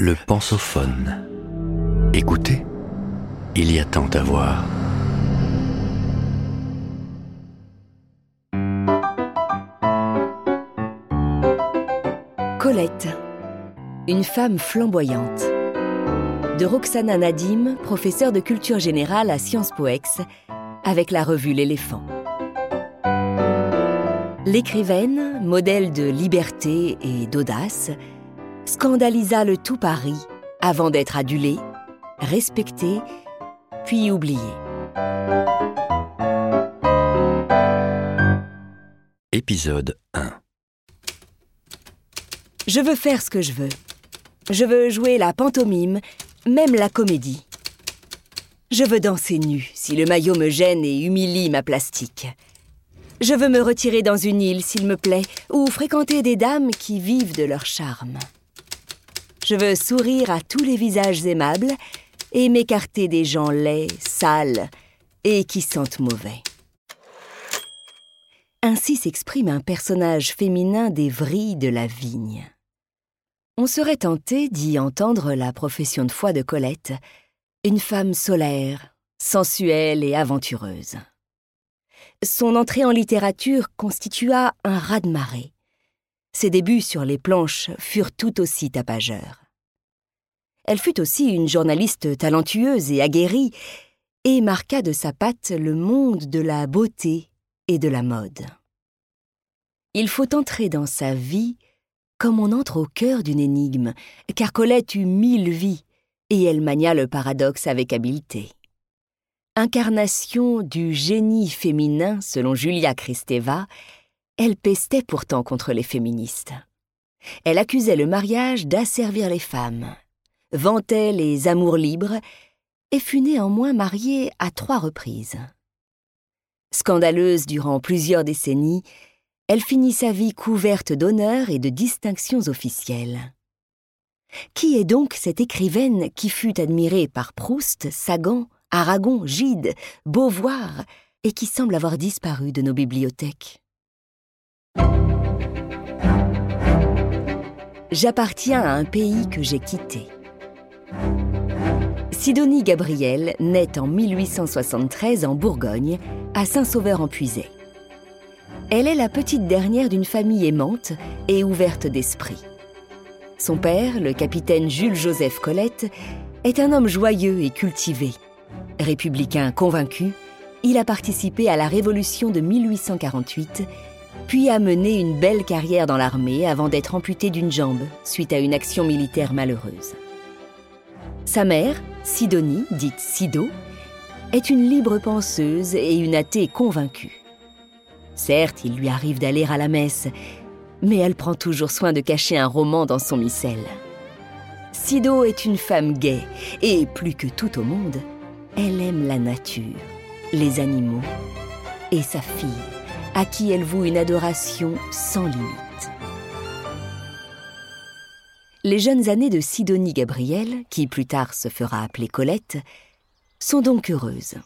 Le pensophone. Écoutez, il y a tant à voir. Colette, une femme flamboyante. De Roxana Nadim, professeure de culture générale à Sciences Po Ex, avec la revue L'éléphant. L'écrivaine, modèle de liberté et d'audace, scandalisa le tout Paris avant d'être adulée, respectée, puis oubliée. Épisode 1. Je veux faire ce que je veux. Je veux jouer la pantomime, même la comédie. Je veux danser nu si le maillot me gêne et humilie ma plastique. Je veux me retirer dans une île s'il me plaît, ou fréquenter des dames qui vivent de leur charme. Je veux sourire à tous les visages aimables et m'écarter des gens laids, sales et qui sentent mauvais. Ainsi s'exprime un personnage féminin des vrilles de la vigne. On serait tenté d'y entendre la profession de foi de Colette, une femme solaire, sensuelle et aventureuse. Son entrée en littérature constitua un raz-de-marée. Ses débuts sur les planches furent tout aussi tapageurs. Elle fut aussi une journaliste talentueuse et aguerrie, et marqua de sa patte le monde de la beauté et de la mode. Il faut entrer dans sa vie comme on entre au cœur d'une énigme, car Colette eut mille vies, et elle mania le paradoxe avec habileté. Incarnation du génie féminin selon Julia Kristeva, elle pestait pourtant contre les féministes. Elle accusait le mariage d'asservir les femmes, vantait les amours libres, et fut néanmoins mariée à trois reprises. Scandaleuse durant plusieurs décennies, elle finit sa vie couverte d'honneurs et de distinctions officielles. Qui est donc cette écrivaine qui fut admirée par Proust, Sagan, Aragon, Gide, Beauvoir et qui semble avoir disparu de nos bibliothèques? J'appartiens à un pays que j'ai quitté. Sidonie Gabriel naît en 1873 en Bourgogne, à Saint-Sauveur-en-Puisay. Elle est la petite dernière d'une famille aimante et ouverte d'esprit. Son père, le capitaine Jules-Joseph Colette, est un homme joyeux et cultivé. Républicain convaincu, il a participé à la Révolution de 1848, puis a mené une belle carrière dans l'armée avant d'être amputé d'une jambe suite à une action militaire malheureuse. Sa mère, Sidonie, dite Sido, est une libre penseuse et une athée convaincue. Certes, il lui arrive d'aller à la messe, mais elle prend toujours soin de cacher un roman dans son missel. Sido est une femme gaie, et plus que tout au monde, elle aime la nature, les animaux et sa fille, à qui elle voue une adoration sans limite. Les jeunes années de Sidonie Gabriel, qui plus tard se fera appeler Colette, sont donc heureuses.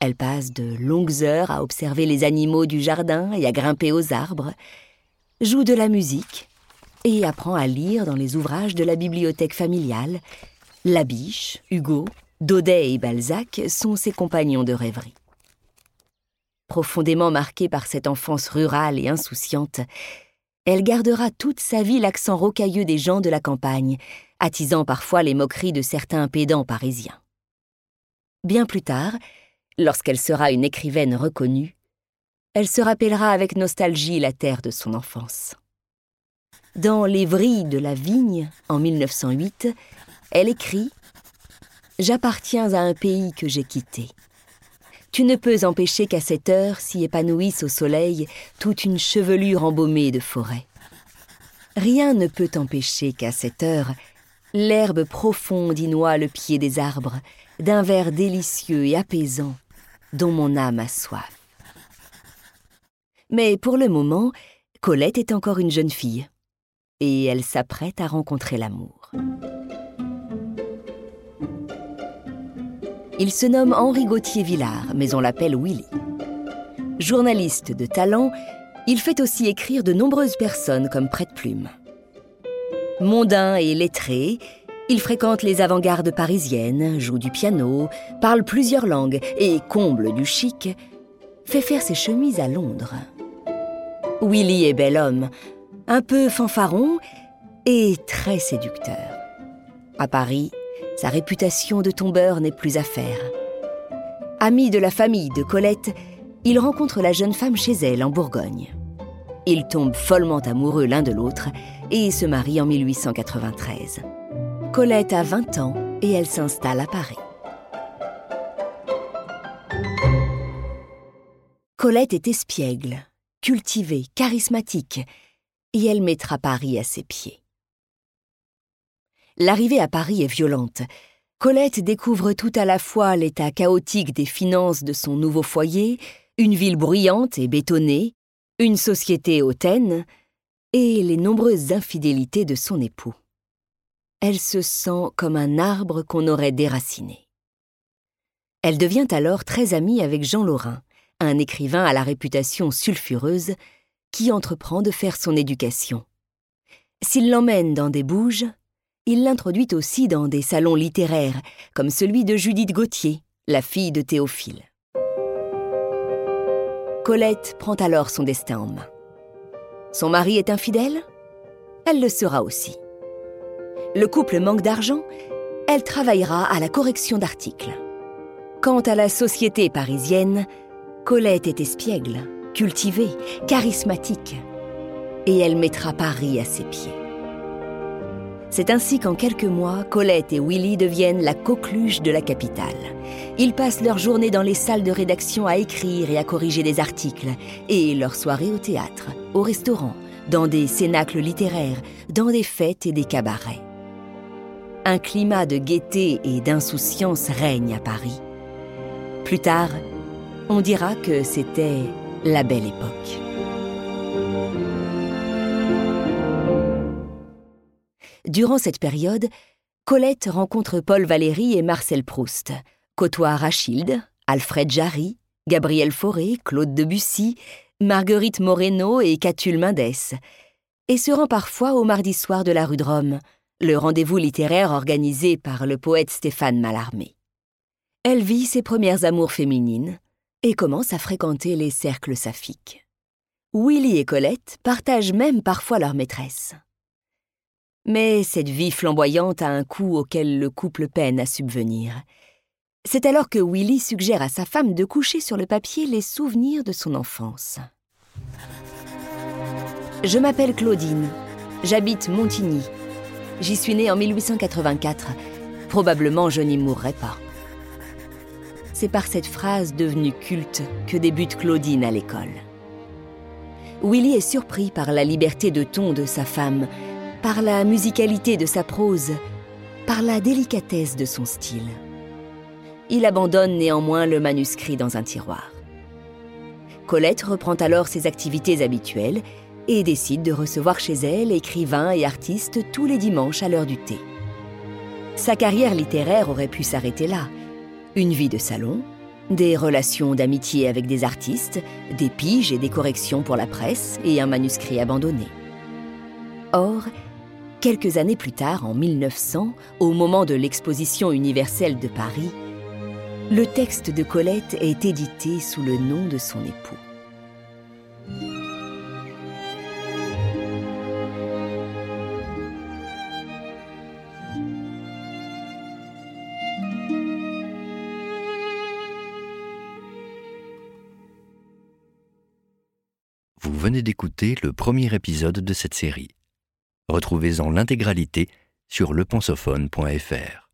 Elle passe de longues heures à observer les animaux du jardin et à grimper aux arbres, joue de la musique et apprend à lire dans les ouvrages de la bibliothèque familiale. Labiche, Hugo, Daudet et Balzac sont ses compagnons de rêverie. Profondément marquée par cette enfance rurale et insouciante, elle gardera toute sa vie l'accent rocailleux des gens de la campagne, attisant parfois les moqueries de certains pédants parisiens. Bien plus tard, Lorsqu'elle sera une écrivaine reconnue, elle se rappellera avec nostalgie la terre de son enfance. Dans Les vrilles de la vigne, en 1908, elle écrit J'appartiens à un pays que j'ai quitté. Tu ne peux empêcher qu'à cette heure s'y épanouisse au soleil toute une chevelure embaumée de forêt. Rien ne peut empêcher qu'à cette heure l'herbe profonde y noie le pied des arbres d'un vert délicieux et apaisant dont mon âme a soif. Mais pour le moment, Colette est encore une jeune fille, et elle s'apprête à rencontrer l'amour. Il se nomme Henri Gauthier Villard, mais on l'appelle Willy. Journaliste de talent, il fait aussi écrire de nombreuses personnes comme prête-plume. Mondain et lettré, il fréquente les avant-gardes parisiennes, joue du piano, parle plusieurs langues et, comble du chic, fait faire ses chemises à Londres. Willy est bel homme, un peu fanfaron et très séducteur. À Paris, sa réputation de tombeur n'est plus à faire. Ami de la famille de Colette, il rencontre la jeune femme chez elle en Bourgogne. Ils tombent follement amoureux l'un de l'autre et se marient en 1893. Colette a 20 ans et elle s'installe à Paris. Colette est espiègle, cultivée, charismatique, et elle mettra Paris à ses pieds. L'arrivée à Paris est violente. Colette découvre tout à la fois l'état chaotique des finances de son nouveau foyer, une ville bruyante et bétonnée, une société hautaine, et les nombreuses infidélités de son époux. Elle se sent comme un arbre qu'on aurait déraciné. Elle devient alors très amie avec Jean Lorrain, un écrivain à la réputation sulfureuse, qui entreprend de faire son éducation. S'il l'emmène dans des bouges, il l'introduit aussi dans des salons littéraires, comme celui de Judith Gauthier, la fille de Théophile. Colette prend alors son destin en main. Son mari est infidèle? Elle le sera aussi. Le couple manque d'argent Elle travaillera à la correction d'articles. Quant à la société parisienne, Colette est espiègle, cultivée, charismatique, et elle mettra Paris à ses pieds. C'est ainsi qu'en quelques mois, Colette et Willy deviennent la coqueluche de la capitale. Ils passent leur journée dans les salles de rédaction à écrire et à corriger des articles, et leurs soirées au théâtre, au restaurant, dans des cénacles littéraires, dans des fêtes et des cabarets. Un climat de gaieté et d'insouciance règne à Paris. Plus tard, on dira que c'était la belle époque. Durant cette période, Colette rencontre Paul Valéry et Marcel Proust, côtoie Rachilde, Alfred Jarry, Gabriel Fauré, Claude Debussy, Marguerite Moreno et Catulle Mendès, et se rend parfois au mardi soir de la rue de Rome, le rendez-vous littéraire organisé par le poète Stéphane Mallarmé. Elle vit ses premières amours féminines et commence à fréquenter les cercles saphiques. Willy et Colette partagent même parfois leur maîtresse. Mais cette vie flamboyante a un coût auquel le couple peine à subvenir. C'est alors que Willy suggère à sa femme de coucher sur le papier les souvenirs de son enfance. Je m'appelle Claudine. J'habite Montigny. J'y suis née en 1884. Probablement je n'y mourrai pas. C'est par cette phrase devenue culte que débute Claudine à l'école. Willy est surpris par la liberté de ton de sa femme par la musicalité de sa prose, par la délicatesse de son style. Il abandonne néanmoins le manuscrit dans un tiroir. Colette reprend alors ses activités habituelles et décide de recevoir chez elle écrivains et artistes tous les dimanches à l'heure du thé. Sa carrière littéraire aurait pu s'arrêter là. Une vie de salon, des relations d'amitié avec des artistes, des piges et des corrections pour la presse et un manuscrit abandonné. Or, Quelques années plus tard, en 1900, au moment de l'exposition universelle de Paris, le texte de Colette est édité sous le nom de son époux. Vous venez d'écouter le premier épisode de cette série. Retrouvez-en l'intégralité sur lepensophone.fr.